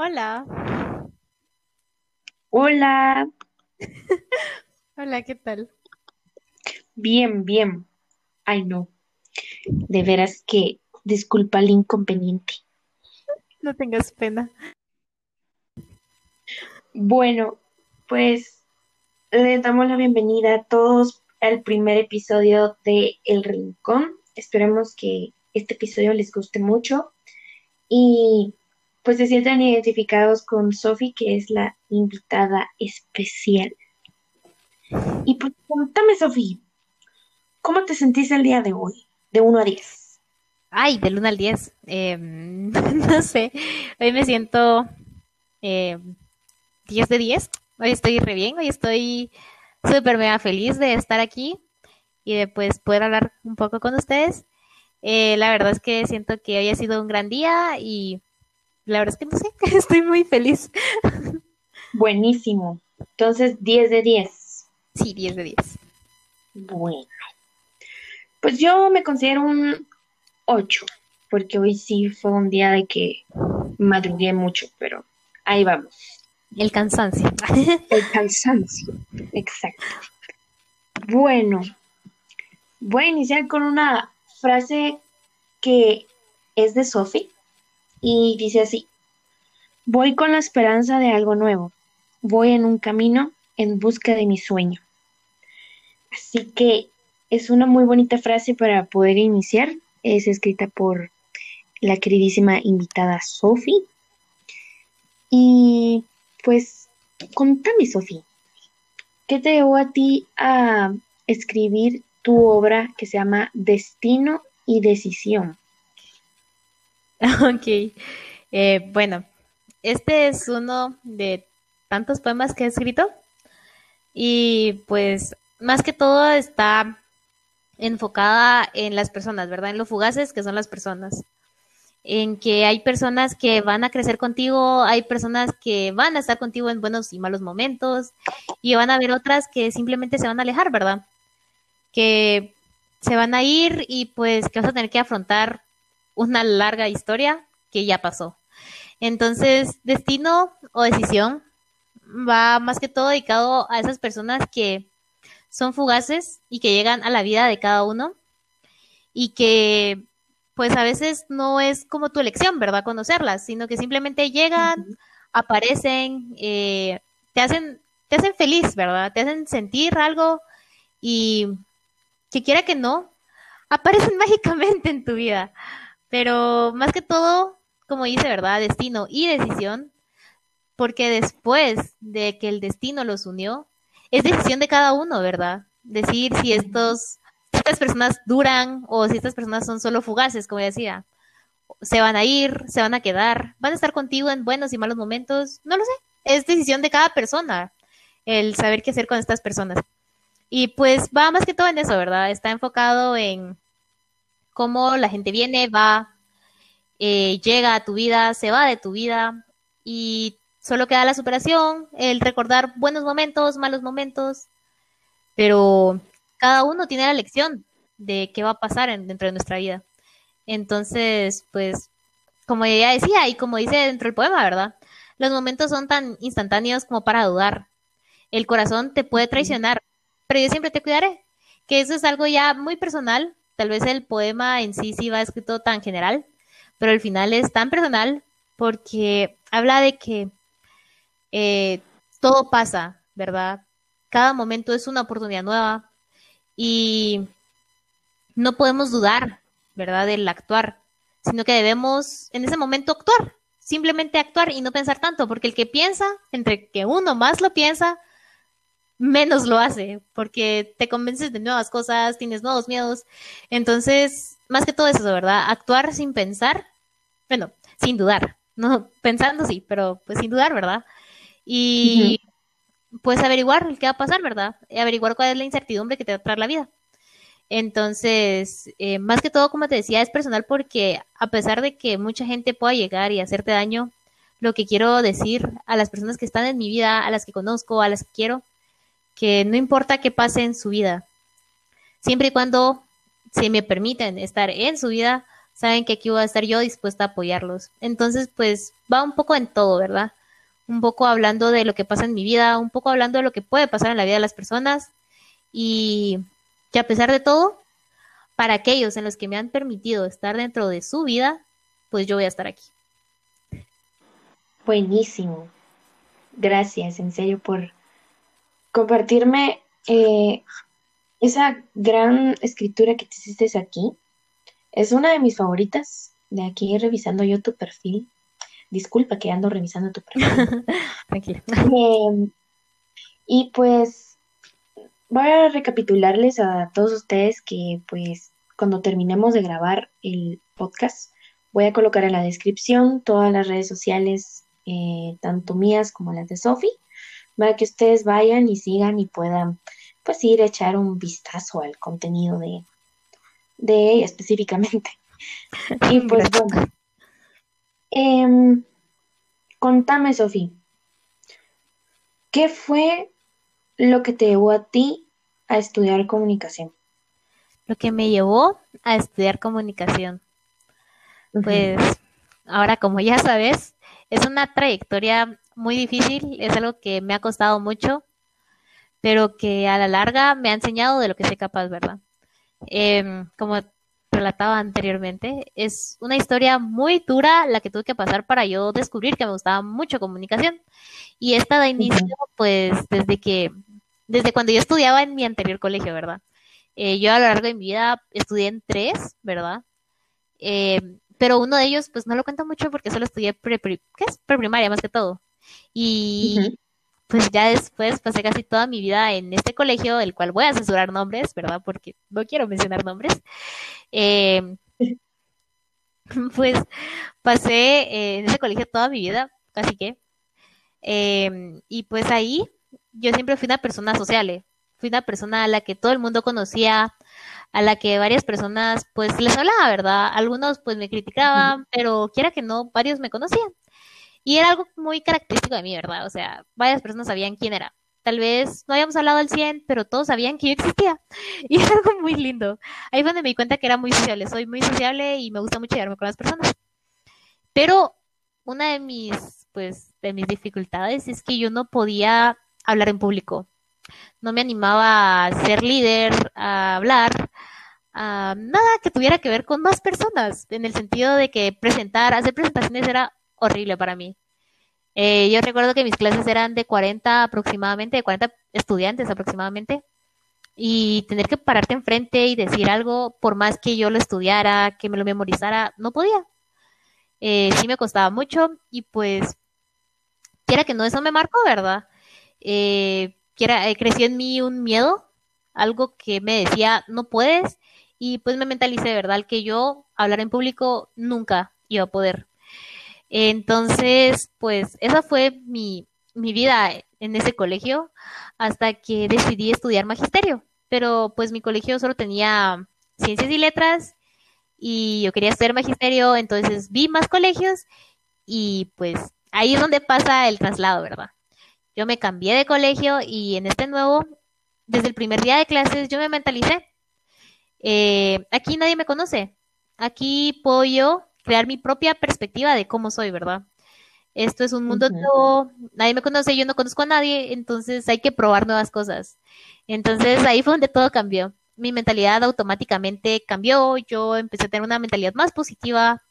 Hola. Hola, Hola, ¿qué tal? bien, bien. Ay, no, de veras que disculpa el inconveniente. No tengas pena. Bueno, pues le damos la bienvenida a todos al primer episodio de El Rincón. Esperemos que este episodio les guste mucho y pues se sientan identificados con Sophie, que es la invitada especial. Y pues cuéntame, Sophie, ¿cómo te sentís el día de hoy? De uno a 10. Ay, del 1 al 10. Em, no sé. Hoy me siento eh, 10 de 10. Hoy estoy re bien. Hoy estoy súper mega feliz de estar aquí y de pues poder hablar un poco con ustedes. Eh, la verdad es que siento que hoy ha sido un gran día y la verdad es que no sé, estoy muy feliz. Buenísimo. Entonces, 10 de 10. Sí, 10 de 10. Bueno, pues yo me considero un 8, porque hoy sí fue un día de que madrugué mucho, pero ahí vamos. El cansancio. El cansancio. Exacto. Bueno, voy a iniciar con una frase que es de Sophie y dice así, voy con la esperanza de algo nuevo, voy en un camino en busca de mi sueño. Así que es una muy bonita frase para poder iniciar. Es escrita por la queridísima invitada Sophie. Y pues, contame, Sophie, ¿qué te llevó a ti a escribir tu obra que se llama Destino y Decisión? Ok. Eh, bueno, este es uno de tantos poemas que he escrito y pues más que todo está enfocada en las personas, ¿verdad? En lo fugaces que son las personas. En que hay personas que van a crecer contigo, hay personas que van a estar contigo en buenos y malos momentos, y van a haber otras que simplemente se van a alejar, ¿verdad? Que se van a ir y pues que vas a tener que afrontar una larga historia que ya pasó. Entonces, destino o decisión va más que todo dedicado a esas personas que son fugaces y que llegan a la vida de cada uno y que pues a veces no es como tu elección, ¿verdad? Conocerlas, sino que simplemente llegan, aparecen, eh, te hacen, te hacen feliz, ¿verdad? Te hacen sentir algo y que quiera que no, aparecen mágicamente en tu vida. Pero más que todo, como dice, ¿verdad? Destino y decisión, porque después de que el destino los unió, es decisión de cada uno, ¿verdad? Decir si estos, si estas personas duran o si estas personas son solo fugaces, como decía. Se van a ir, se van a quedar, van a estar contigo en buenos y malos momentos, no lo sé. Es decisión de cada persona el saber qué hacer con estas personas. Y pues va más que todo en eso, ¿verdad? Está enfocado en cómo la gente viene, va, eh, llega a tu vida, se va de tu vida y solo queda la superación, el recordar buenos momentos, malos momentos, pero cada uno tiene la lección de qué va a pasar en- dentro de nuestra vida. Entonces, pues, como ella decía y como dice dentro del poema, ¿verdad? Los momentos son tan instantáneos como para dudar. El corazón te puede traicionar, pero yo siempre te cuidaré. Que eso es algo ya muy personal. Tal vez el poema en sí sí va escrito tan general, pero el final es tan personal porque habla de que eh, todo pasa, ¿verdad? Cada momento es una oportunidad nueva y no podemos dudar, ¿verdad? Del actuar, sino que debemos en ese momento actuar, simplemente actuar y no pensar tanto, porque el que piensa, entre que uno más lo piensa, menos lo hace, porque te convences de nuevas cosas, tienes nuevos miedos. Entonces, más que todo eso, ¿verdad? Actuar sin pensar, bueno, sin dudar, no pensando sí, pero pues sin dudar, ¿verdad? Y pues averiguar qué va a pasar, ¿verdad? Averiguar cuál es la incertidumbre que te va a traer la vida. Entonces, eh, más que todo, como te decía, es personal porque a pesar de que mucha gente pueda llegar y hacerte daño, lo que quiero decir a las personas que están en mi vida, a las que conozco, a las que quiero, que no importa qué pase en su vida, siempre y cuando se me permiten estar en su vida, saben que aquí voy a estar yo dispuesta a apoyarlos. Entonces, pues va un poco en todo, ¿verdad? Un poco hablando de lo que pasa en mi vida, un poco hablando de lo que puede pasar en la vida de las personas y que a pesar de todo, para aquellos en los que me han permitido estar dentro de su vida, pues yo voy a estar aquí. Buenísimo. Gracias, en serio, por compartirme eh, esa gran escritura que te hiciste aquí. Es una de mis favoritas. De aquí revisando yo tu perfil. Disculpa que ando revisando tu perfil. Tranquila. Em, y pues voy a recapitularles a todos ustedes que pues cuando terminemos de grabar el podcast voy a colocar en la descripción todas las redes sociales, eh, tanto mías como las de Sofi, para que ustedes vayan y sigan y puedan pues ir a echar un vistazo al contenido de, de ella específicamente. y pues bueno, em, contame Sofi, ¿qué fue lo que te llevó a ti a estudiar comunicación? Lo que me llevó a estudiar comunicación. Pues ahora como ya sabes, es una trayectoria muy difícil, es algo que me ha costado mucho, pero que a la larga me ha enseñado de lo que soy capaz, ¿verdad? Em, como relataba anteriormente, es una historia muy dura la que tuve que pasar para yo descubrir que me gustaba mucho comunicación. Y esta da inicio, pues, desde que, desde cuando yo estudiaba en mi anterior colegio, ¿verdad? Eh, yo a lo largo de mi vida estudié en tres, ¿verdad? Em, pero uno de ellos, pues no lo cuento mucho porque solo estudié pre, ¿qué es? preprimaria más que todo. Y pues ya después pasé casi toda mi vida en este colegio, el cual voy a censurar nombres, ¿verdad? Porque no quiero mencionar nombres. Em, pues pasé eh, en ese colegio toda mi vida, casi que. Em, y pues ahí yo siempre fui una persona sociable, fui una persona a la que todo el mundo conocía, a la que varias personas pues les hablaba, ¿verdad? Algunos pues me criticaban, pero quiera que no, varios me conocían. Y era algo muy característico de mí, ¿verdad? O sea, varias personas sabían quién era. Tal vez no habíamos hablado al 100, pero todos sabían que yo existía. Y era algo muy lindo. Ahí fue donde me di cuenta que era muy sociable. Soy muy sociable y me gusta mucho llevarme con las personas. Pero una de mis, pues, de mis dificultades es que yo no podía hablar en público no me animaba a ser líder, a hablar, a nada que tuviera que ver con más personas, en el sentido de que presentar, hacer presentaciones era horrible para mí. Eh, yo recuerdo que mis clases eran de 40 aproximadamente, de 40 estudiantes aproximadamente, y tener que pararte enfrente y decir algo, por más que yo lo estudiara, que me lo memorizara, no podía. Eh, sí me costaba mucho y pues, quiera que no, eso me marcó, ¿verdad? Eh, eh, creció en mí un miedo, algo que me decía, no puedes, y pues me mentalicé, ¿verdad? Que yo hablar en público nunca iba a poder. Entonces, pues esa fue mi, mi vida en ese colegio hasta que decidí estudiar magisterio. Pero pues mi colegio solo tenía ciencias y letras y yo quería estudiar magisterio, entonces vi más colegios y pues ahí es donde pasa el traslado, ¿verdad? Yo me cambié de colegio y en este nuevo, desde el primer día de clases, yo me mentalicé. Eh, aquí nadie me conoce. Aquí puedo crear mi propia perspectiva de cómo soy, ¿verdad? Esto es un mundo nuevo, nadie me conoce, yo no conozco a nadie, entonces hay que probar nuevas cosas. Entonces ahí fue donde todo cambió. Mi mentalidad automáticamente cambió, yo empecé a tener una mentalidad más positiva,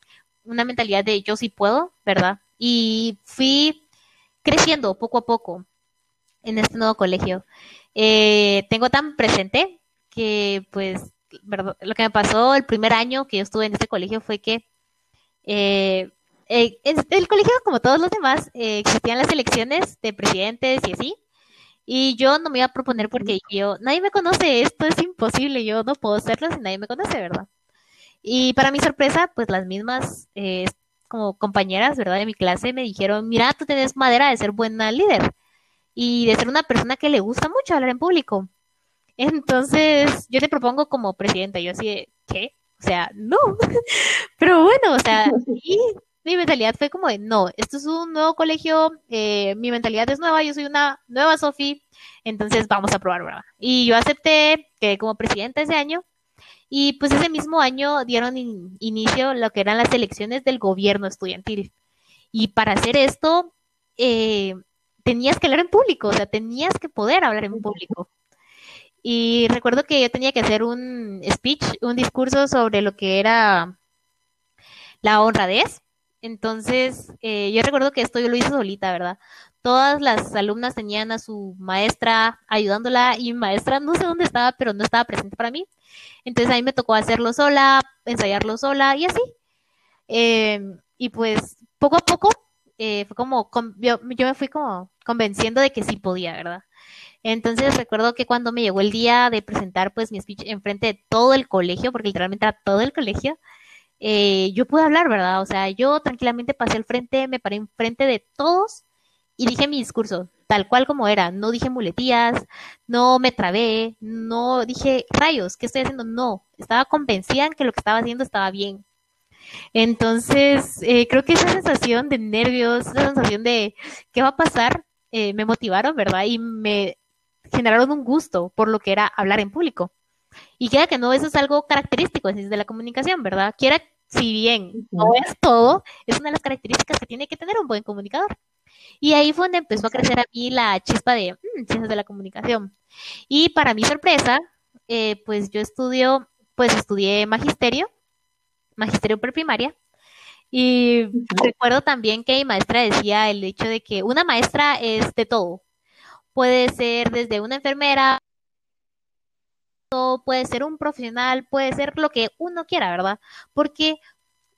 una mentalidad de yo sí puedo, ¿verdad? Y fui creciendo poco a poco en este nuevo colegio. Eh, tengo tan presente que, pues, lo que me pasó el primer año que yo estuve en este colegio fue que eh, eh el colegio, como todos los demás, eh, existían las elecciones de presidentes y así. Y yo no me iba a proponer porque yo, nadie me conoce, esto es imposible, yo no puedo hacerlo si nadie me conoce, ¿verdad? Y para mi sorpresa, pues las mismas como compañeras, ¿verdad? De mi clase me dijeron, mira, tú tienes madera de ser buena líder y de ser una persona que le gusta mucho hablar en público. Entonces, yo te propongo como presidenta. Yo así, ¿qué? O sea, no. Pero bueno, o sea, y mi mentalidad fue como de, no, esto es un nuevo colegio, eh, mi mentalidad es nueva, yo soy una nueva Sofi, entonces vamos a probar, ¿verdad? Y yo acepté que como presidenta ese año Y pues ese mismo año dieron inicio lo que eran las elecciones del gobierno estudiantil. Y para hacer esto, eh, tenías que hablar en público, o sea, tenías que poder hablar en público. Y recuerdo que yo tenía que hacer un speech, un discurso sobre lo que era la honradez. Entonces, eh, yo recuerdo que esto yo lo hice solita, ¿verdad? Todas las alumnas tenían a su maestra ayudándola y mi maestra no sé dónde estaba, pero no estaba presente para mí. Entonces a mí me tocó hacerlo sola, ensayarlo sola y así. Em, y pues poco a poco eh, fue como, yo, me fui como convenciendo de que sí podía, ¿verdad? Entonces recuerdo que cuando me llegó el día de presentar pues mi speech enfrente de todo el colegio, porque literalmente era todo el colegio, eh, yo pude hablar, ¿verdad? O sea, yo tranquilamente pasé al frente, me paré enfrente de todos y dije mi discurso, tal cual como era. No dije muletías, no me trabé, no dije rayos, ¿qué estoy haciendo? No, estaba convencida en que lo que estaba haciendo estaba bien. Entonces, eh, creo que esa sensación de nervios, esa sensación de qué va a pasar, eh, me motivaron, ¿verdad? Y me generaron un gusto por lo que era hablar en público. Y queda que no, eso es algo característico de la comunicación, ¿verdad? Quiera, si bien no es todo, es una de las características que tiene que tener un buen comunicador. Y ahí fue donde empezó a crecer a mí la chispa de mm, ciencias de la comunicación. Y para mi sorpresa, eh, pues yo estudio, pues estudié magisterio, magisterio preprimaria. Y recuerdo también que mi maestra decía el hecho de que una maestra es de todo. Puede ser desde una enfermera, puede ser un profesional, puede ser lo que uno quiera, ¿verdad? Porque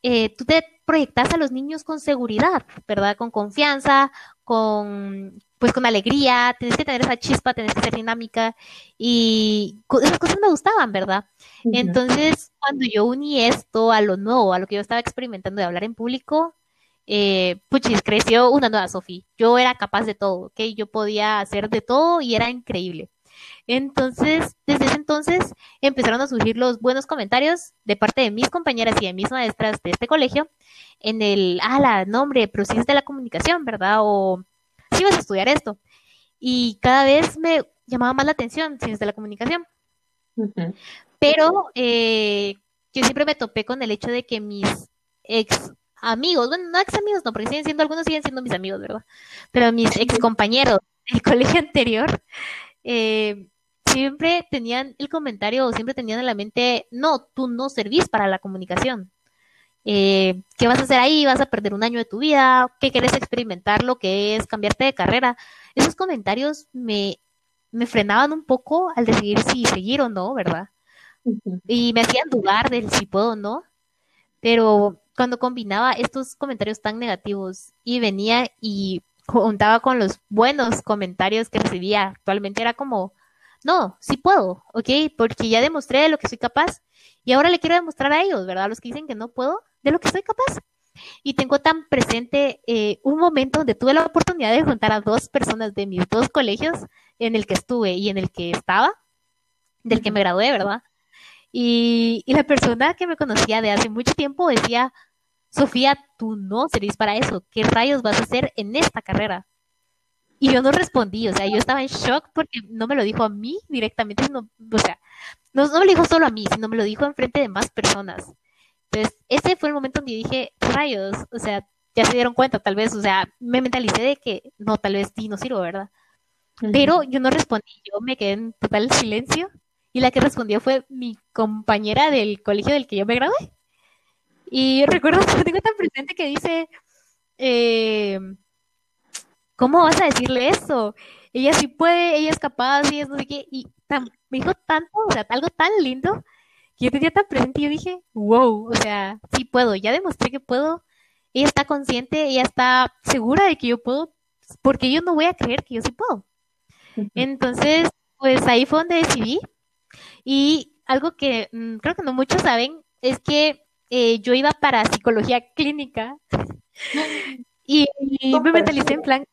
eh, tú te proyectas a los niños con seguridad, ¿verdad? Con confianza, con pues con alegría, tienes que tener esa chispa, tienes que ser dinámica y esas cosas me gustaban, ¿verdad? Entonces, cuando yo uní esto a lo nuevo, a lo que yo estaba experimentando de hablar en público, eh, puchis, creció una nueva Sofía. Yo era capaz de todo, ¿ok? Yo podía hacer de todo y era increíble. Entonces, desde ese entonces empezaron a surgir los buenos comentarios de parte de mis compañeras y de mis maestras de este colegio en el, ah, la nombre, pero si es de la comunicación, ¿verdad? O si vas a estudiar esto. Y cada vez me llamaba más la atención es de la comunicación. Pero eh, yo siempre me topé con el hecho de que mis ex amigos, bueno, no ex amigos, no, porque siguen siendo, algunos siguen siendo mis amigos, ¿verdad? Pero mis ex compañeros del colegio anterior, eh, siempre tenían el comentario o siempre tenían en la mente, no, tú no servís para la comunicación. Eh, ¿Qué vas a hacer ahí? ¿Vas a perder un año de tu vida? ¿Qué quieres experimentar? Lo que es cambiarte de carrera. Esos comentarios me, me frenaban un poco al decidir si seguir o no, ¿verdad? Y me hacían dudar de si puedo o no. Pero cuando combinaba estos comentarios tan negativos y venía y juntaba con los buenos comentarios que recibía actualmente, era como, no, sí puedo, ¿ok? Porque ya demostré de lo que soy capaz y ahora le quiero demostrar a ellos, ¿verdad? Los que dicen que no puedo, de lo que soy capaz. Y tengo tan presente eh, un momento donde tuve la oportunidad de juntar a dos personas de mis dos colegios en el que estuve y en el que estaba, del que me gradué, ¿verdad? Y, y la persona que me conocía de hace mucho tiempo decía, Sofía, tú no serís para eso, ¿qué rayos vas a hacer en esta carrera? Y yo no respondí, o sea, yo estaba en shock porque no me lo dijo a mí directamente, sino, o sea, no, me lo dijo solo a mí, sino me lo dijo en frente de más personas. Entonces, ese fue el momento donde dije, rayos, o sea, ya se dieron cuenta, tal vez, o sea, me mentalicé de que no, tal vez sí no sirvo, ¿verdad? Pero yo no respondí, yo me quedé en total silencio y la que respondió fue mi compañera del colegio del que yo me gradué. Y recuerdo que tengo tan presente que dice, eh, ¿cómo vas a decirle eso? Ella sí puede, ella es capaz, y es no sé qué, y me dijo tanto, o sea, algo tan lindo, que yo tenía tan presente y yo dije, wow, o sea, sí puedo, ya demostré que puedo, ella está consciente, ella está segura de que yo puedo, porque yo no voy a creer que yo sí puedo. Entonces, pues ahí fue donde decidí, y algo que mm, creo que no muchos saben es que eh, yo iba para psicología clínica y, me mentalicé en plan,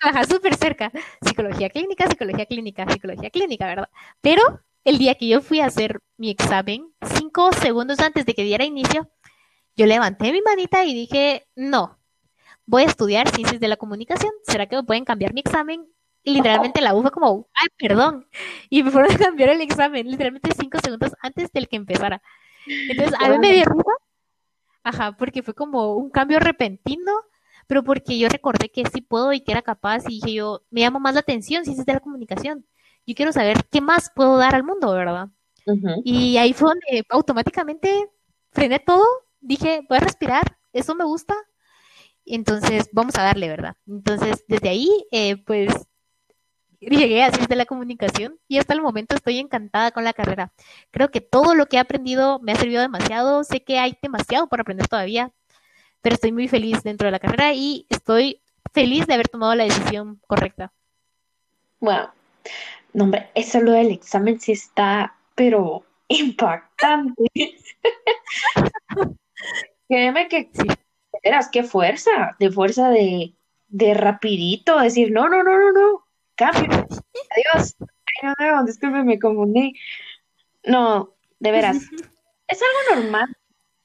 Ajá, súper cerca. Psicología clínica, psicología clínica, psicología clínica, ¿verdad? Pero el día que yo fui a hacer mi examen, cinco segundos antes de que diera inicio, yo levanté mi manita y dije, no, voy a estudiar ciencias de la comunicación. ¿Será que me pueden cambiar mi examen? y literalmente la U fue como, ay, perdón. Y me fueron a cambiar el examen, literalmente cinco segundos antes del que empezara. Entonces, a mí me dio risa. Ajá, porque fue como un cambio repentino, pero porque yo recordé que sí puedo y que era capaz y dije yo, me llama más la atención si es de la comunicación. Yo quiero saber qué más puedo dar al mundo, ¿verdad? Y ahí fue donde automáticamente frené todo, dije, voy a respirar, eso me gusta, entonces vamos a darle, ¿verdad? Entonces, desde ahí, eh, pues llegué a ciencias de la comunicación y hasta el momento estoy encantada con la carrera. Creo que todo lo que he aprendido me ha servido demasiado. Sé que hay demasiado por aprender todavía, pero estoy muy feliz dentro de la carrera y estoy feliz de haber tomado la decisión correcta. Wow. No, hombre, eso lo del examen sí está, pero impactante. Créeme que sí. Eras, qué fuerza, de fuerza de, de rapidito, decir, no, no, no, no, no, cambio. Adiós. Ay, no, no, disculpe, me confundí. No, de veras. es algo normal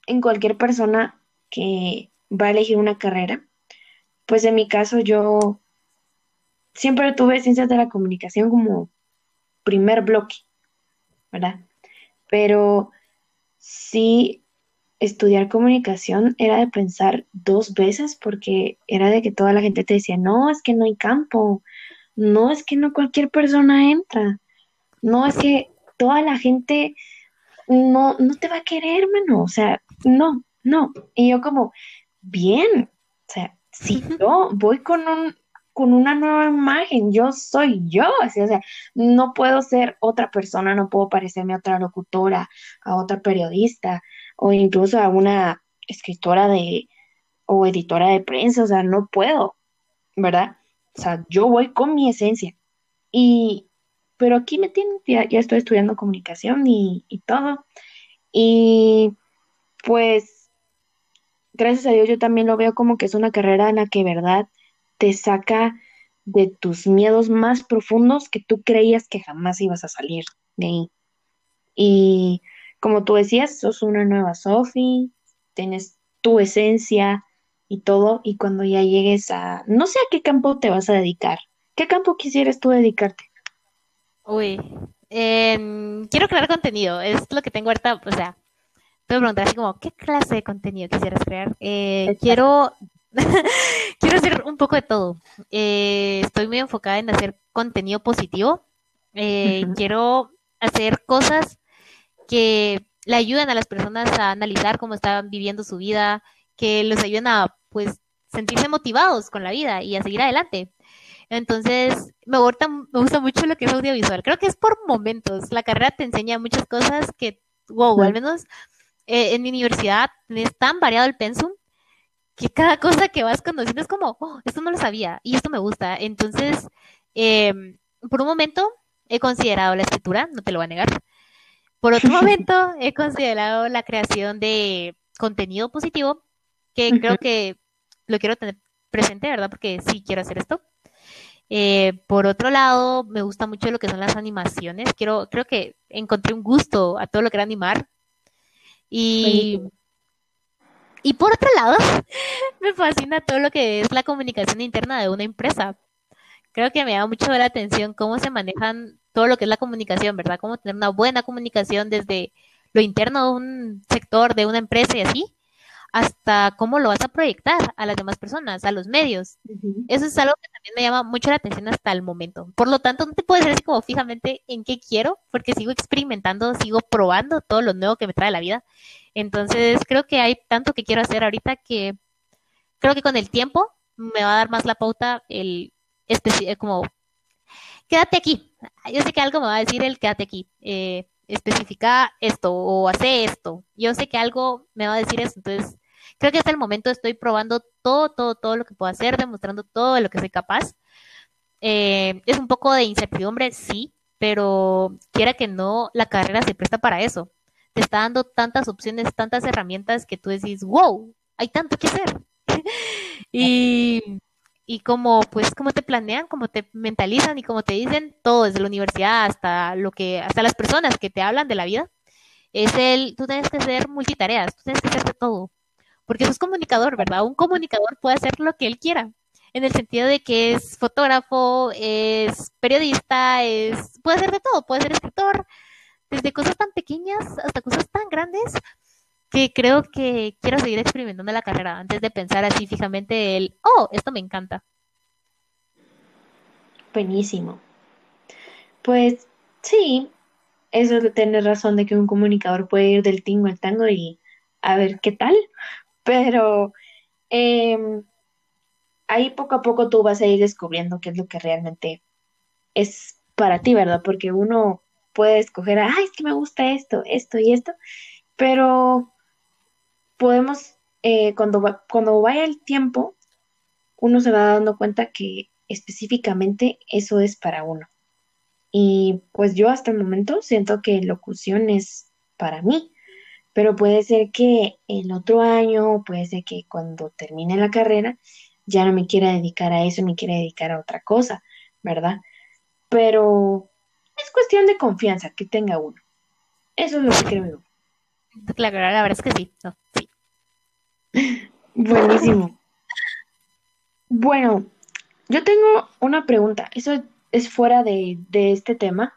en cualquier persona que va a elegir una carrera. Pues en mi caso yo siempre tuve ciencias de la comunicación como primer bloque, ¿verdad? Pero sí estudiar comunicación era de pensar dos veces porque era de que toda la gente te decía, no, es que no hay campo, no es que no cualquier persona entra, no es que toda la gente no, no te va a querer, mano, o sea, no, no. Y yo como, bien, o sea, si yo voy con un con una nueva imagen, yo soy yo, así, o sea, no puedo ser otra persona, no puedo parecerme a otra locutora, a otra periodista, o incluso a una escritora de o editora de prensa, o sea, no puedo, ¿verdad? O sea, yo voy con mi esencia. Y, pero aquí me tienen, ya, estoy estudiando comunicación y, y todo. Y pues, gracias a Dios, yo también lo veo como que es una carrera en la que, ¿verdad? Te saca de tus miedos más profundos que tú creías que jamás ibas a salir de ahí. Y como tú decías, sos una nueva Sophie, tienes tu esencia, y todo, y cuando ya llegues a, no sé a qué campo te vas a dedicar, ¿qué campo quisieras tú dedicarte? Uy, em, quiero crear contenido, es lo que tengo ahorita, o sea, te voy a preguntar así como, ¿qué clase de contenido quisieras crear? Eh, quiero, quiero hacer un poco de todo. Eh, estoy muy enfocada en hacer contenido positivo. Eh, quiero hacer cosas que le ayuden a las personas a analizar cómo están viviendo su vida, que los ayuden a pues sentirse motivados con la vida y a seguir adelante. Entonces, me gusta, me gusta mucho lo que es audiovisual. Creo que es por momentos. La carrera te enseña muchas cosas que, wow, al menos eh, en mi universidad es tan variado el pensum que cada cosa que vas conociendo es como, oh, esto no lo sabía y esto me gusta. Entonces, em, por un momento he considerado la escritura, no te lo voy a negar. Por otro momento he considerado la creación de contenido positivo que creo que lo quiero tener presente, ¿verdad? Porque sí quiero hacer esto. Eh, por otro lado, me gusta mucho lo que son las animaciones. Quiero, creo que encontré un gusto a todo lo que era animar. Y, y por otro lado, me fascina todo lo que es la comunicación interna de una empresa. Creo que me da mucho la atención cómo se manejan todo lo que es la comunicación, ¿verdad? Cómo tener una buena comunicación desde lo interno de un sector, de una empresa y así, hasta cómo lo vas a proyectar a las demás personas, a los medios. Eso es algo que también me llama mucho la atención hasta el momento. Por lo tanto, no te puedo decir así como fijamente en qué quiero, porque sigo experimentando, sigo probando todo lo nuevo que me trae la vida. Entonces, creo que hay tanto que quiero hacer ahorita que creo que con el tiempo me va a dar más la pauta el como quédate aquí. Yo sé que algo me va a decir el quédate aquí. Eh, especifica esto o hace esto. Yo sé que algo me va a decir eso, entonces creo que hasta el momento estoy probando todo, todo, todo lo que puedo hacer, demostrando todo lo que soy capaz. Eh, es un poco de incertidumbre, sí, pero quiera que no, la carrera se presta para eso. Te está dando tantas opciones, tantas herramientas que tú decís, wow, hay tanto que hacer. y y como pues cómo te planean, cómo te mentalizan y cómo te dicen todo desde la universidad hasta lo que hasta las personas que te hablan de la vida es el tú tienes que ser multitareas, tú tienes que hacer de todo, porque eso es comunicador, ¿verdad? Un comunicador puede hacer lo que él quiera. en el sentido de que es fotógrafo, es periodista, es puede ser de todo, puede ser escritor, desde cosas tan pequeñas hasta cosas tan grandes que creo que quiero seguir experimentando la carrera antes de pensar así fijamente el, oh, esto me encanta. Buenísimo. Pues sí, eso es de tener razón de que un comunicador puede ir del tingo al tango y a ver qué tal, pero em, ahí poco a poco tú vas a ir descubriendo qué es lo que realmente es para ti, ¿verdad? Porque uno puede escoger, ay, es que me gusta esto, esto y esto, pero podemos, eh, cuando, cuando vaya el tiempo, uno se va dando cuenta que específicamente eso es para uno. Y pues yo hasta el momento siento que locución es para mí, pero puede ser que el otro año, puede ser que cuando termine la carrera, ya no me quiera dedicar a eso, me quiera dedicar a otra cosa, ¿verdad? Pero es cuestión de confianza que tenga uno. Eso es lo que creo Claro, la verdad es que sí. sí. Buenísimo. Bueno, yo tengo una pregunta. Eso es fuera de, de este tema,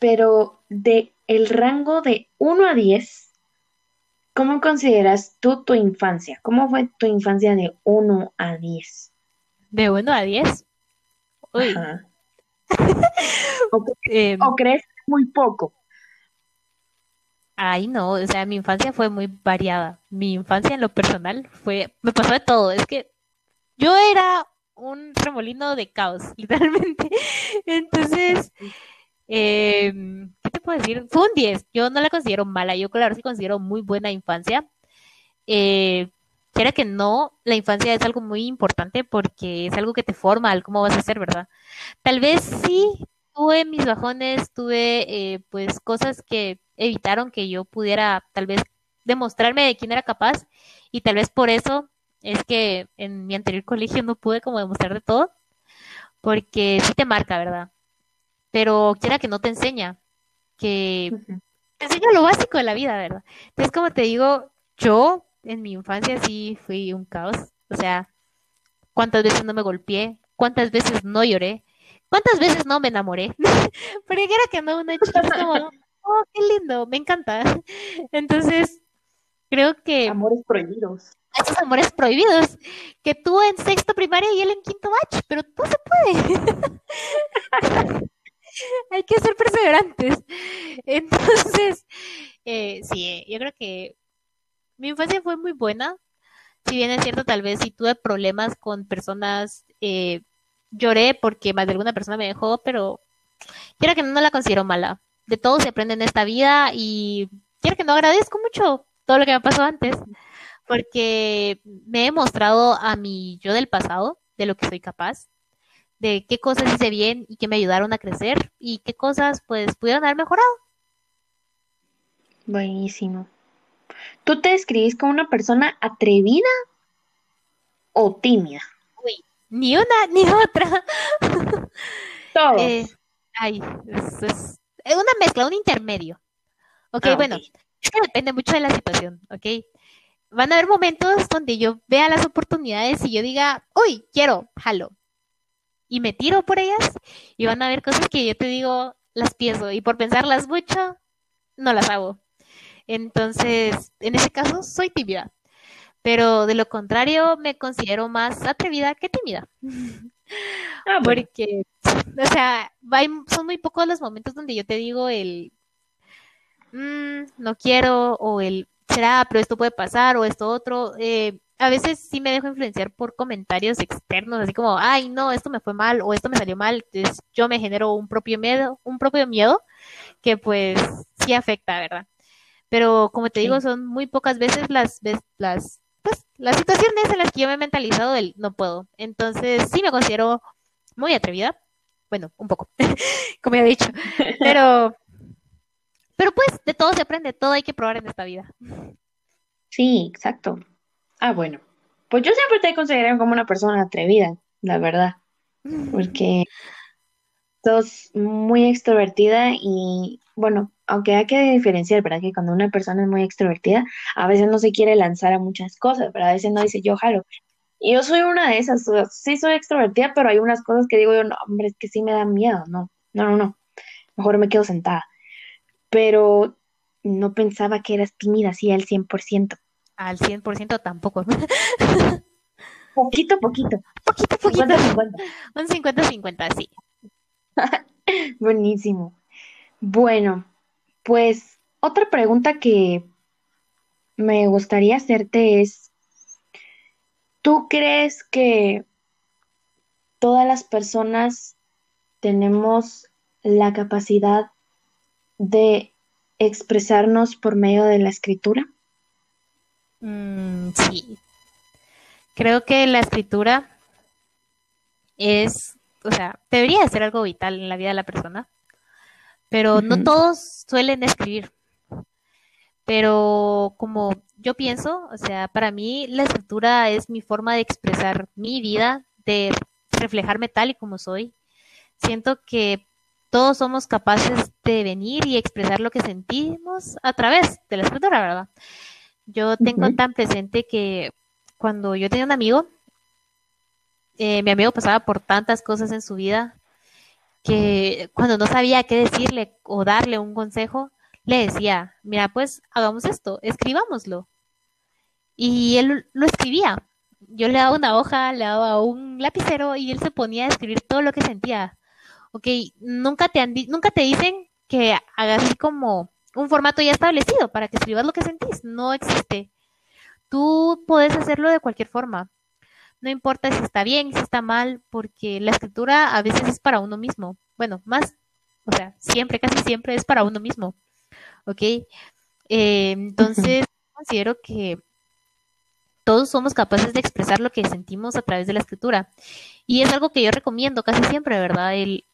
pero de el rango de 1 a 10, ¿cómo consideras tú tu infancia? ¿Cómo fue tu infancia de 1 a 10? ¿De 1 a 10? Uy. Em. ¿O, crees muy poco? Ay, no, o sea, mi infancia fue muy variada. Mi infancia en lo personal fue, me pasó de todo. Es que yo era un remolino de caos, literalmente. Entonces, em, ¿qué te puedo decir? Fue un 10. Yo no la considero mala. Yo, claro, sí considero muy buena infancia. Eh, quiera que no, la infancia es algo muy importante porque es algo que te forma al cómo vas a ser, ¿verdad? Tal vez sí tuve mis bajones, tuve eh, pues cosas que evitaron que yo pudiera tal vez demostrarme de quién era capaz y tal vez por eso es que en mi anterior colegio no pude como demostrar de todo porque sí te marca, ¿verdad? Pero quiera que no te enseña, que te enseña lo básico de la vida, ¿verdad? Entonces, como te digo, yo en mi infancia sí fui un caos. O sea, cuántas veces no me golpeé, cuántas veces no lloré, cuántas veces no me enamoré. Pero era que no, una chica es como, oh, qué lindo, me encanta. Entonces, creo que... Amores prohibidos. Esos amores prohibidos que tú en sexto primaria y él en quinto bach, pero todo se puede. Hay que ser perseverantes. Entonces, eh, sí, yo creo que mi infancia fue muy buena. Si bien es cierto, tal vez si tuve problemas con personas, eh, lloré porque más de alguna persona me dejó, pero quiero que no la considero mala. De todo se aprende en esta vida y quiero que no agradezco mucho todo lo que me pasó antes, porque me he mostrado a mi yo del pasado de lo que soy capaz, de qué cosas hice bien y que me ayudaron a crecer y qué cosas pues pudieron haber mejorado. Buenísimo. ¿Tú te describís como una persona atrevida o tímida? Uy, ni una ni otra. Todo. Eh, ay, es, una mezcla, un intermedio. Ok, ah, bueno, esto depende mucho de la situación, ok. Van a haber momentos donde yo vea las oportunidades y yo diga, uy, quiero, jalo. Y me tiro por ellas y van a haber cosas que yo te digo, las pienso y por pensarlas mucho, no las hago. Entonces, en ese caso, soy tímida. Pero de lo contrario, me considero más atrevida que tímida. Ah, Porque, o sea, son muy pocos los momentos donde yo te digo el mm, no quiero o el será, pero esto puede pasar o esto otro. Eh, a veces sí me dejo influenciar por comentarios externos, así como, ay, no, esto me fue mal o esto me salió mal. Entonces yo me genero un propio miedo, un propio miedo que pues sí afecta, ¿verdad? Pero como te digo, son muy pocas veces las, las, pues, las situaciones en las que yo me he mentalizado del no puedo. Entonces, sí me considero muy atrevida. Bueno, un poco, como ya he dicho. Pero, pero pues, de todo se aprende, todo hay que probar en esta vida. Sí, exacto. Ah, bueno. Pues yo siempre te considero como una persona atrevida, la verdad. Porque sos muy extrovertida y, bueno, aunque hay que diferenciar, ¿verdad? Que cuando una persona es muy extrovertida, a veces no se quiere lanzar a muchas cosas, pero a veces no dice yo jalo. Y yo soy una de esas, sí soy extrovertida, pero hay unas cosas que digo yo, no, hombre, es que sí me da miedo, no, no, no, no, mejor me quedo sentada. Pero no pensaba que eras tímida así al 100%. Al 100% tampoco. poquito, poquito. Poquito, poquito. 50-50. Un 50-50, sí. Buenísimo. Bueno, pues otra pregunta que me gustaría hacerte es, ¿tú crees que todas las personas tenemos la capacidad de expresarnos por medio de la escritura? Mm, sí. Creo que la escritura es, o sea, debería ser algo vital en la vida de la persona, pero no todos suelen escribir. Pero como yo pienso, o sea, para mí la escritura es mi forma de expresar mi vida, de reflejarme tal y como soy. Siento que todos somos capaces de venir y expresar lo que sentimos a través de la escritura, ¿verdad? Yo tengo tan presente que cuando yo tenía un amigo, eh, mi amigo pasaba por tantas cosas en su vida que cuando no sabía qué decirle o darle un consejo, le decía, mira, pues hagamos esto, escribámoslo. Y él lo escribía. Yo le daba una hoja, le daba un lapicero y él se ponía a escribir todo lo que sentía. Ok, nunca te, nunca te dicen que hagas así como un formato ya establecido para que escribas lo que sentís. No existe. Tú puedes hacerlo de cualquier forma. No importa si está bien, si está mal, porque la escritura a veces es para uno mismo. Bueno, más, o sea, siempre, casi siempre es para uno mismo. ¿Ok? Eh, entonces, considero que todos somos capaces de expresar lo que sentimos a través de la escritura. Y es algo que yo recomiendo casi siempre, ¿verdad? El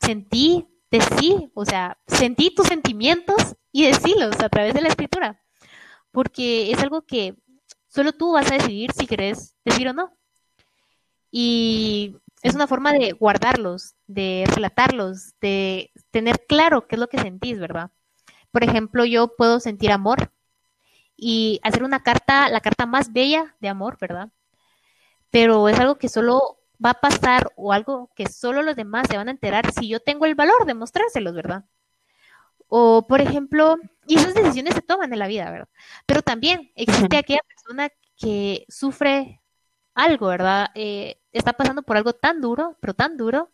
sentí, decí, o sea, sentí tus sentimientos y decílos a través de la escritura. Porque es algo que solo tú vas a decidir si querés decir o no. Y es una forma de guardarlos, de relatarlos, de tener claro qué es lo que sentís, ¿verdad? Por ejemplo, yo puedo sentir amor y hacer una carta, la carta más bella de amor, ¿verdad? Pero es algo que solo va a pasar o algo que solo los demás se van a enterar si yo tengo el valor de mostrárselos, ¿verdad? O, por ejemplo, y esas decisiones se toman en la vida, ¿verdad? Pero también existe aquella persona que sufre algo, ¿verdad? Eh, está pasando por algo tan duro, pero tan duro,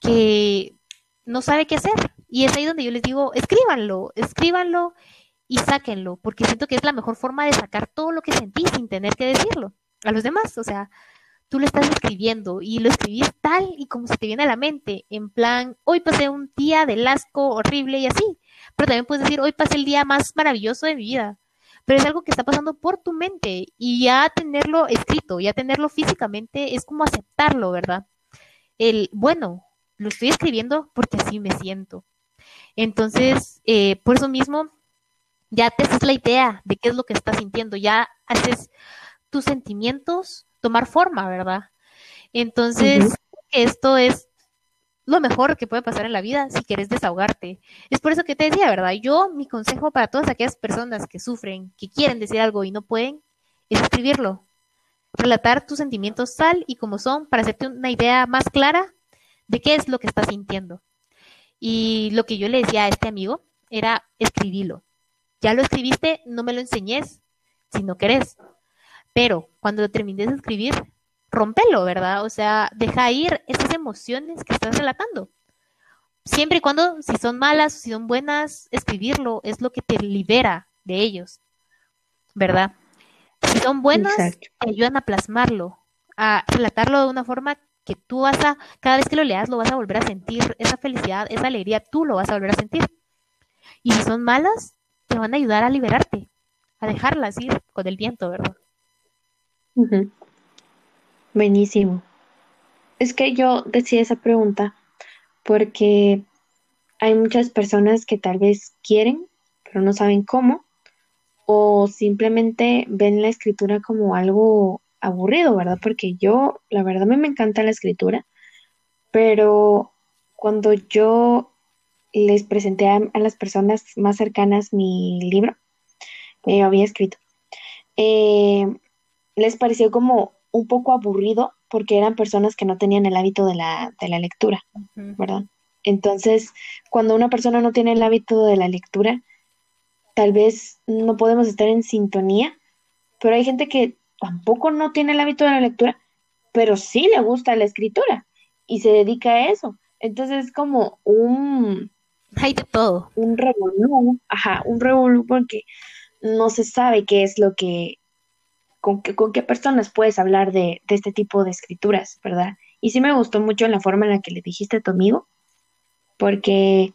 que no sabe qué hacer. Y es ahí donde yo les digo, escríbanlo, escríbanlo y sáquenlo, porque siento que es la mejor forma de sacar todo lo que sentí sin tener que decirlo a los demás. O sea, tú lo estás escribiendo y lo escribís tal y como se te viene a la mente, en plan, hoy pasé un día de asco horrible y así, pero también puedes decir, hoy pasé el día más maravilloso de mi vida, pero es algo que está pasando por tu mente y ya tenerlo escrito, ya tenerlo físicamente es como aceptarlo, ¿verdad? El, bueno, lo estoy escribiendo porque así me siento. Entonces, eh, por eso mismo, ya te haces la idea de qué es lo que estás sintiendo, ya haces tus sentimientos tomar forma, ¿verdad? Entonces, esto es lo mejor que puede pasar en la vida si quieres desahogarte. Es por eso que te decía, ¿verdad? Yo, mi consejo para todas aquellas personas que sufren, que quieren decir algo y no pueden, es escribirlo. Relatar tus sentimientos tal y como son para hacerte una idea más clara de qué es lo que estás sintiendo. Y lo que yo le decía a este amigo era escribirlo. Ya lo escribiste, no me lo enseñes si no querés. Pero cuando lo termines de escribir, rompelo, ¿verdad? O sea, deja ir esas emociones que estás relatando. Siempre y cuando, si son malas, si son buenas, escribirlo es lo que te libera de ellos, ¿verdad? Si son buenas, te ayudan a plasmarlo, a relatarlo de una forma que tú vas a, cada vez que lo leas, lo vas a volver a sentir, esa felicidad, esa alegría, tú lo vas a volver a sentir. Y si son malas, te van a ayudar a liberarte, a dejarlas ir con el viento, ¿verdad? Buenísimo. Es que yo decía esa pregunta porque hay muchas personas que tal vez quieren, pero no saben cómo, o simplemente ven la escritura como algo aburrido, ¿verdad? Porque yo, la verdad, a mí me encanta la escritura, pero cuando yo les presenté a, las personas más cercanas mi libro que yo había escrito, eh, les pareció como un poco aburrido porque eran personas que no tenían el hábito de la, de la lectura, ¿verdad? Entonces, cuando una persona no tiene el hábito de la lectura, tal vez no podemos estar en sintonía, pero hay gente que tampoco no tiene el hábito de la lectura, pero sí le gusta la escritura y se dedica a eso. Entonces es como un... Hay de todo. Un revolú, ajá, un revolú porque no se sabe qué es lo que, con, qué, con qué personas puedes hablar de, de, este tipo de escrituras, ¿verdad? Y sí me gustó mucho la forma en la que le dijiste a tu amigo, porque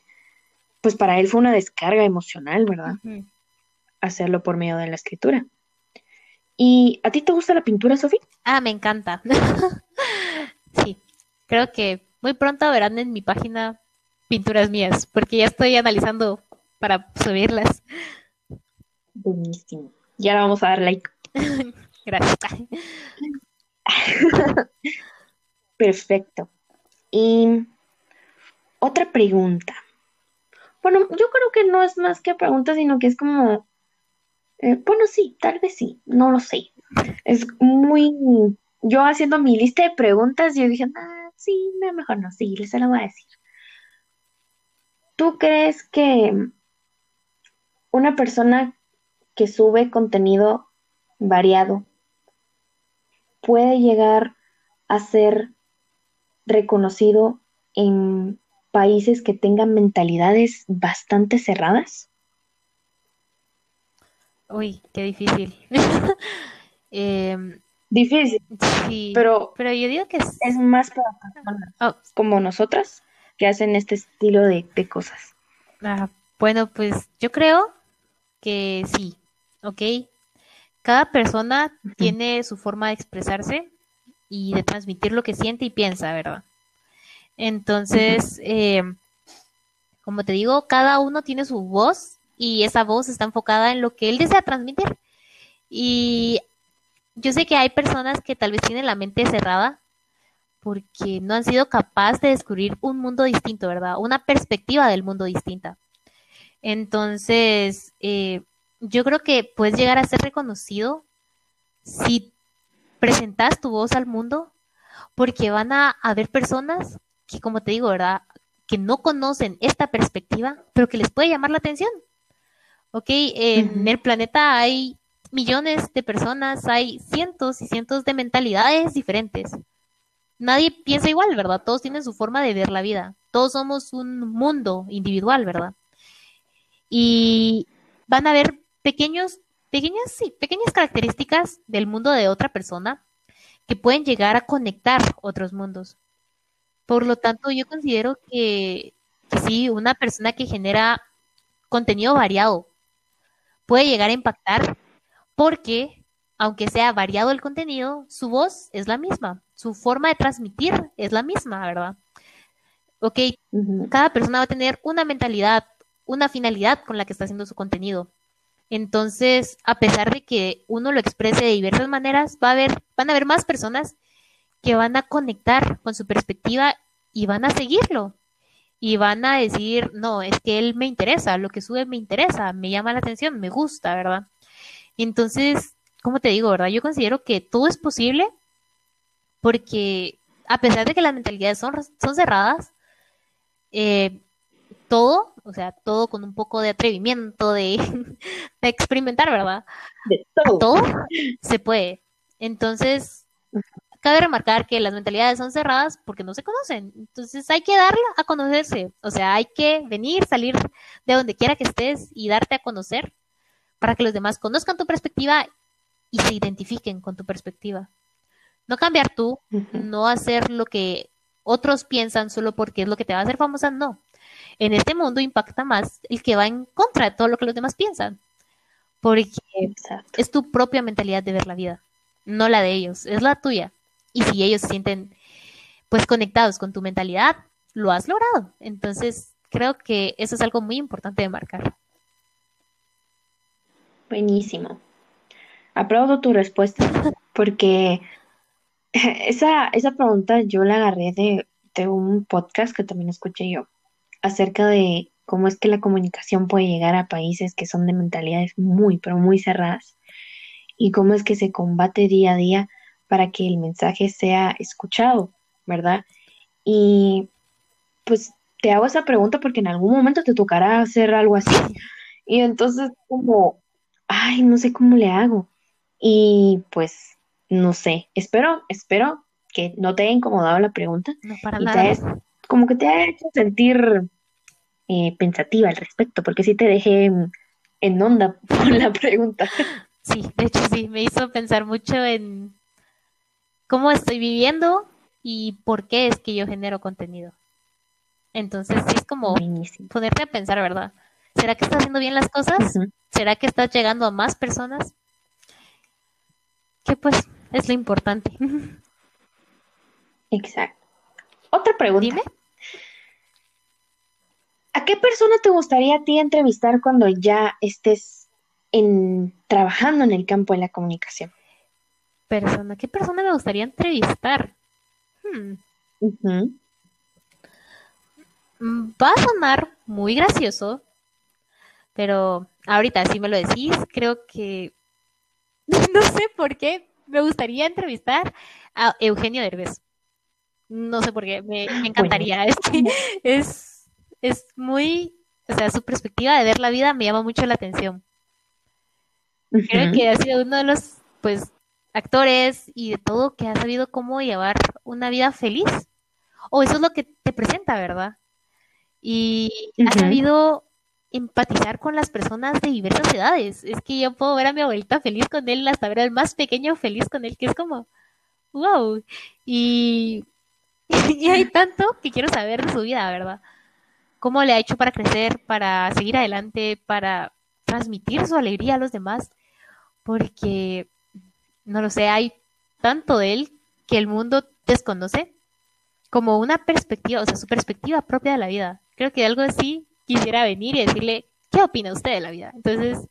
pues para él fue una descarga emocional, ¿verdad? Hacerlo por medio de la escritura. ¿Y a ti te gusta la pintura, Sofía? Ah, me encanta. sí, creo que muy pronto verán en mi página pinturas mías, porque ya estoy analizando para subirlas. Buenísimo. Ya vamos a dar like. Gracias. Perfecto. Y otra pregunta. Bueno, yo creo que no es más que pregunta, sino que es como, eh, bueno, sí, tal vez sí, no lo sé. Es muy, yo haciendo mi lista de preguntas, yo dije, ah, sí, mejor no, sí, se lo voy a decir. ¿Tú crees que una persona que sube contenido variado puede llegar a ser reconocido en países que tengan mentalidades bastante cerradas? Uy, qué difícil. Em, difícil. Sí, pero, pero yo digo que es, es más para personas oh. como nosotras que hacen este estilo de, de cosas. Ah, bueno, pues yo creo que sí, ¿ok? Cada persona tiene su forma de expresarse y de transmitir lo que siente y piensa, ¿verdad? Entonces, eh, como te digo, cada uno tiene su voz y esa voz está enfocada en lo que él desea transmitir. Y yo sé que hay personas que tal vez tienen la mente cerrada porque no han sido capaces de descubrir un mundo distinto, ¿verdad? Una perspectiva del mundo distinta. Entonces, eh, yo creo que puedes llegar a ser reconocido si presentas tu voz al mundo, porque van a haber personas que, como te digo, ¿verdad? Que no conocen esta perspectiva, pero que les puede llamar la atención. ¿Ok? En el planeta hay millones de personas, hay cientos y cientos de mentalidades diferentes. Nadie piensa igual, ¿verdad? Todos tienen su forma de ver la vida. Todos somos un mundo individual, ¿verdad? Y van a haber pequeños, pequeñas, sí, pequeñas características del mundo de otra persona que pueden llegar a conectar otros mundos. Por lo tanto, yo considero que, sí, una persona que genera contenido variado puede llegar a impactar porque, aunque sea variado el contenido, su voz es la misma, su forma de transmitir es la misma, ¿verdad? Ok, cada persona va a tener una mentalidad, una finalidad con la que está haciendo su contenido. Entonces, a pesar de que uno lo exprese de diversas maneras, va a haber, van a haber más personas que van a conectar con su perspectiva y van a seguirlo. Y van a decir, no, es que él me interesa, lo que sube me interesa, me llama la atención, me gusta, ¿verdad? Entonces, como te digo, ¿verdad? Yo considero que todo es posible porque a pesar de que las mentalidades son, son cerradas, eh, todo, o sea, todo con un poco de atrevimiento, de, de experimentar, ¿verdad? De todo. todo se puede. Entonces, cabe remarcar que las mentalidades son cerradas porque no se conocen. Entonces hay que darla a conocerse. O sea, hay que venir, salir de donde quiera que estés y darte a conocer para que los demás conozcan tu perspectiva y se identifiquen con tu perspectiva. No cambiar tú, no hacer lo que otros piensan solo porque es lo que te va a hacer famosa, no. En este mundo impacta más el que va en contra de todo lo que los demás piensan. Porque es tu propia mentalidad de ver la vida, no la de ellos, es la tuya. Y si ellos se sienten pues conectados con tu mentalidad, lo has logrado. Entonces, creo que eso es algo muy importante de marcar. Buenísimo. Aplaudo tu respuesta porque esa, esa pregunta yo la agarré de, de un podcast que también escuché yo acerca de cómo es que la comunicación puede llegar a países que son de mentalidades muy, pero muy cerradas. y cómo es que se combate día a día para que el mensaje sea escuchado, ¿verdad? Y pues te hago esa pregunta porque en algún momento te tocará hacer algo así. Y entonces como, ay, no sé cómo le hago. Y pues, no sé, espero, espero que no te haya incomodado la pregunta. No, para y nada. te como que te haya hecho sentir eh, pensativa al respecto, porque sí te dejé en, onda por la pregunta. Sí, de hecho sí, me hizo pensar mucho en cómo estoy viviendo y por qué es que yo genero contenido. Entonces sí es como Buenísimo. ponerte a pensar, ¿verdad? ¿Será que estás haciendo bien las cosas? ¿Será que estás llegando a más personas? Que pues es lo importante. Exacto. Otra pregunta. Dime. ¿A qué persona te gustaría a ti entrevistar cuando ya estés en, trabajando en el campo de la comunicación? Persona, ¿qué persona me gustaría entrevistar? Hmm, mm, Va a sonar muy gracioso, pero ahorita si me lo decís, creo que no sé por qué me gustaría entrevistar a Eugenio Derbez. No sé por qué, me, me encantaría. Es que es, es muy, o sea, su perspectiva de ver la vida me llama mucho la atención. Creo que ha sido uno de los, pues, actores y de todo que ha sabido cómo llevar una vida feliz. O eso es lo que te presenta, ¿verdad? Y ha sabido empatizar con las personas de diversas edades. Es que yo puedo ver a mi abuelita feliz con él, hasta ver al más pequeño feliz con él, que es como, wow. Y, y hay tanto que quiero saber de su vida, ¿verdad? Cómo le ha hecho para crecer, para seguir adelante, para transmitir su alegría a los demás, porque, no lo sé, hay tanto de él que el mundo desconoce como una perspectiva, o sea, su perspectiva propia de la vida. Creo que algo así quisiera venir y decirle, ¿qué opina usted de la vida? Entonces,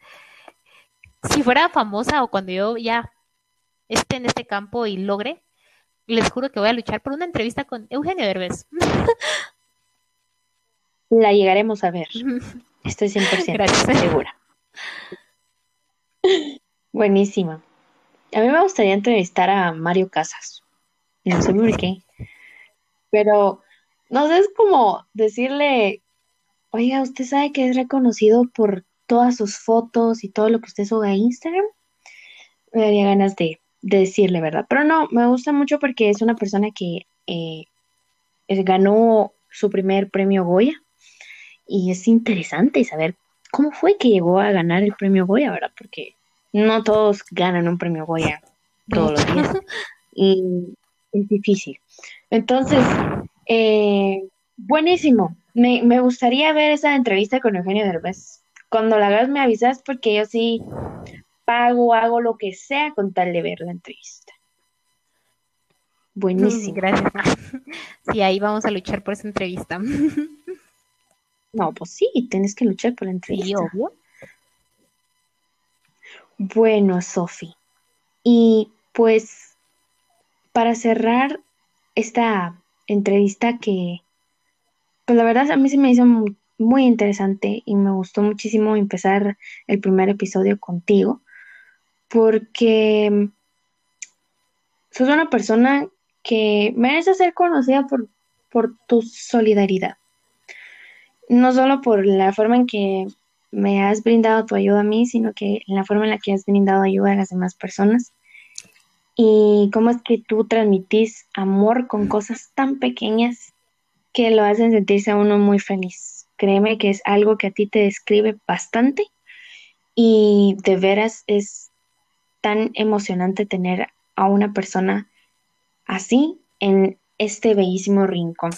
si fuera famosa o cuando yo ya esté en este campo y logre, les juro que voy a luchar por una entrevista con Eugenio Derbez. La llegaremos a ver, estoy 100% Gracias. segura. Buenísima. A mí me gustaría entrevistar a Mario Casas. No sé por qué, pero no sé, es como decirle, oiga, ¿usted sabe que es reconocido por todas sus fotos y todo lo que usted sube a Instagram? Me daría ganas de, de decirle, ¿verdad? Pero no, me gusta mucho porque es una persona que eh, eh, ganó su primer premio Goya y es interesante saber cómo fue que llegó a ganar el premio Goya, ¿verdad? Porque no todos ganan un premio Goya todos los días y es difícil. Entonces, eh, buenísimo. Me, me gustaría ver esa entrevista con Eugenio Derbez. Cuando la hagas me avisas porque yo sí pago, hago lo que sea con tal de ver la entrevista. Buenísimo. gracias. Sí, ahí vamos a luchar por esa entrevista. No, pues sí, tienes que luchar por la Sí, entrevista. obvio. Bueno, Sofi. Y pues para cerrar esta entrevista que, pues la verdad a mí se me hizo mu- muy interesante y me gustó muchísimo empezar el primer episodio contigo porque sos una persona que merece ser conocida por, por tu solidaridad. No solo por la forma en que me has brindado tu ayuda a mí, sino que en la forma en la que has brindado ayuda a las demás personas. Y cómo es que tú transmitís amor con cosas tan pequeñas que lo hacen sentirse a uno muy feliz. Créeme que es algo que a ti te describe bastante y de veras es tan emocionante tener a una persona así en este bellísimo rincón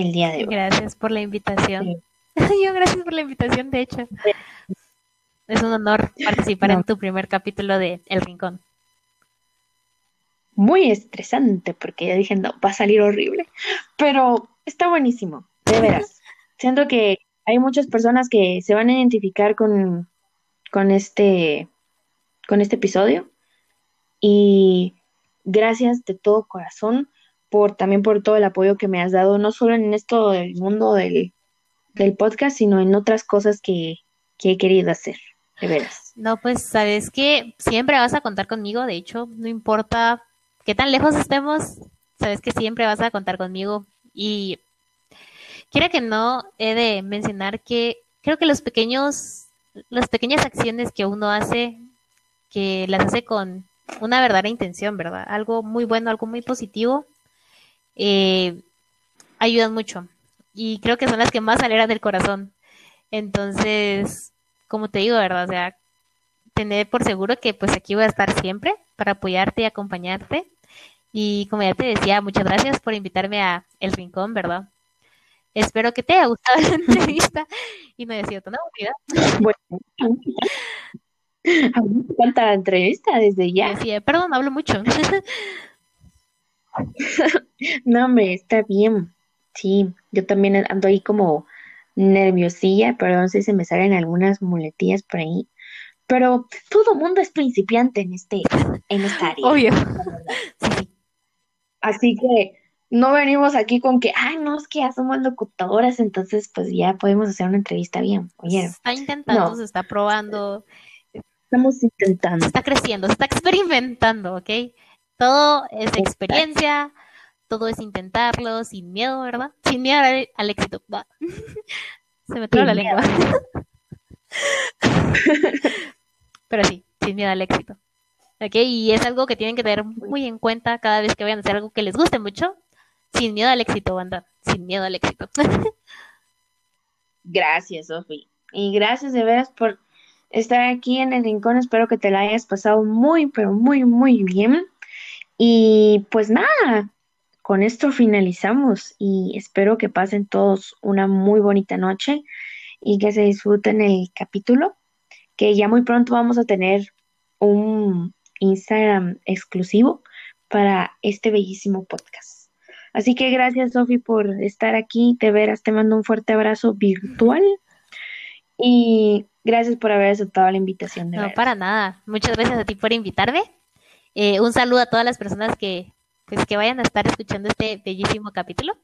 el día de hoy. Gracias por la invitación. Sí. Yo gracias por la invitación, de hecho. Es un honor participar No. en tu primer capítulo de El Rincón. Muy estresante porque ya dije, no, va a salir horrible, pero está buenísimo, de veras. Siento que hay muchas personas que se van a identificar con, con este, con este episodio y gracias de todo corazón por también por todo el apoyo que me has dado, no solo en esto del mundo del, del podcast, sino en otras cosas que, que he querido hacer. de veras. No, pues sabes que siempre vas a contar conmigo, de hecho, no importa qué tan lejos estemos, sabes que siempre vas a contar conmigo. Y quiera que no, he de mencionar que creo que los pequeños, las pequeñas acciones que uno hace, que las hace con una verdadera intención, ¿verdad? Algo muy bueno, algo muy positivo, eh, ayudan mucho. Y creo que son las que más alegran del corazón. Entonces, como te digo, ¿verdad? O sea, tener por seguro que pues aquí voy a estar siempre para apoyarte y acompañarte. Y como ya te decía, muchas gracias por invitarme a El Rincón, ¿verdad? Espero que te haya gustado la entrevista y no haya sido tan aburrida. Bueno, a mí me la entrevista desde ya. Perdón, hablo mucho. No, me está bien. Sí, yo también ando ahí como nerviosilla, perdón si se me salen algunas muletillas por ahí. Pero todo mundo es principiante en este, en esta área. Obvio. Sí, sí. Así que no venimos aquí con que, ay, no, es que ya somos locutoras, entonces pues ya podemos hacer una entrevista bien. Se Oye, está intentando, No. se está probando, estamos se intentando. está creciendo, se está experimentando, ¿ok? Todo es experiencia, todo es intentarlo sin miedo, ¿verdad? Sin miedo al, al éxito. Va. Se me traba la lengua. Pero sí, sin miedo al éxito. ¿Ok? Y es algo que tienen que tener muy en cuenta cada vez que vayan a hacer algo que les guste mucho. Sin miedo al éxito, banda. Sin miedo al éxito. Gracias, Sofi. Y gracias de veras por estar aquí en el rincón. Espero que te la hayas pasado muy, pero muy, muy bien. Y pues nada, con esto finalizamos y espero que pasen todos una muy bonita noche y que se disfruten el capítulo, que ya muy pronto vamos a tener un Instagram exclusivo para este bellísimo podcast. Así que gracias, Sofi, por estar aquí. De veras, te mando un fuerte abrazo virtual y gracias por haber aceptado la invitación. De No, veras. para nada. Muchas gracias a ti por invitarme. Eh, un saludo a todas las personas que, pues, que vayan a estar escuchando este bellísimo capítulo.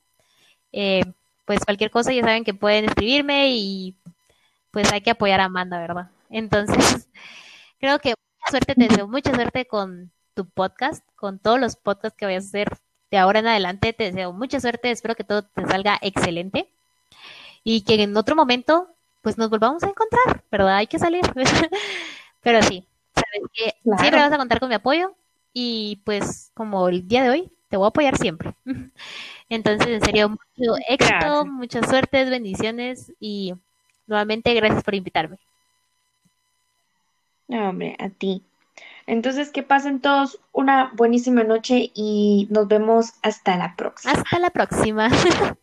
Eh, pues cualquier cosa ya saben que pueden escribirme y pues hay que apoyar a Amanda, ¿verdad? Entonces, creo que mucha suerte, te deseo mucha suerte con tu podcast, con todos los podcasts que vayas a hacer de ahora en adelante. Te deseo mucha suerte, espero que todo te salga excelente y que en otro momento pues nos volvamos a encontrar, ¿verdad? Hay que salir. Pero sí, sabes que Claro. siempre vas a contar con mi apoyo y pues como el día de hoy te voy a apoyar siempre. Entonces, en serio, mucho éxito, Gracias. muchas suertes, bendiciones y nuevamente gracias por invitarme. No, hombre, a ti. Entonces, que pasen todos una buenísima noche y nos vemos hasta la próxima. Hasta la próxima.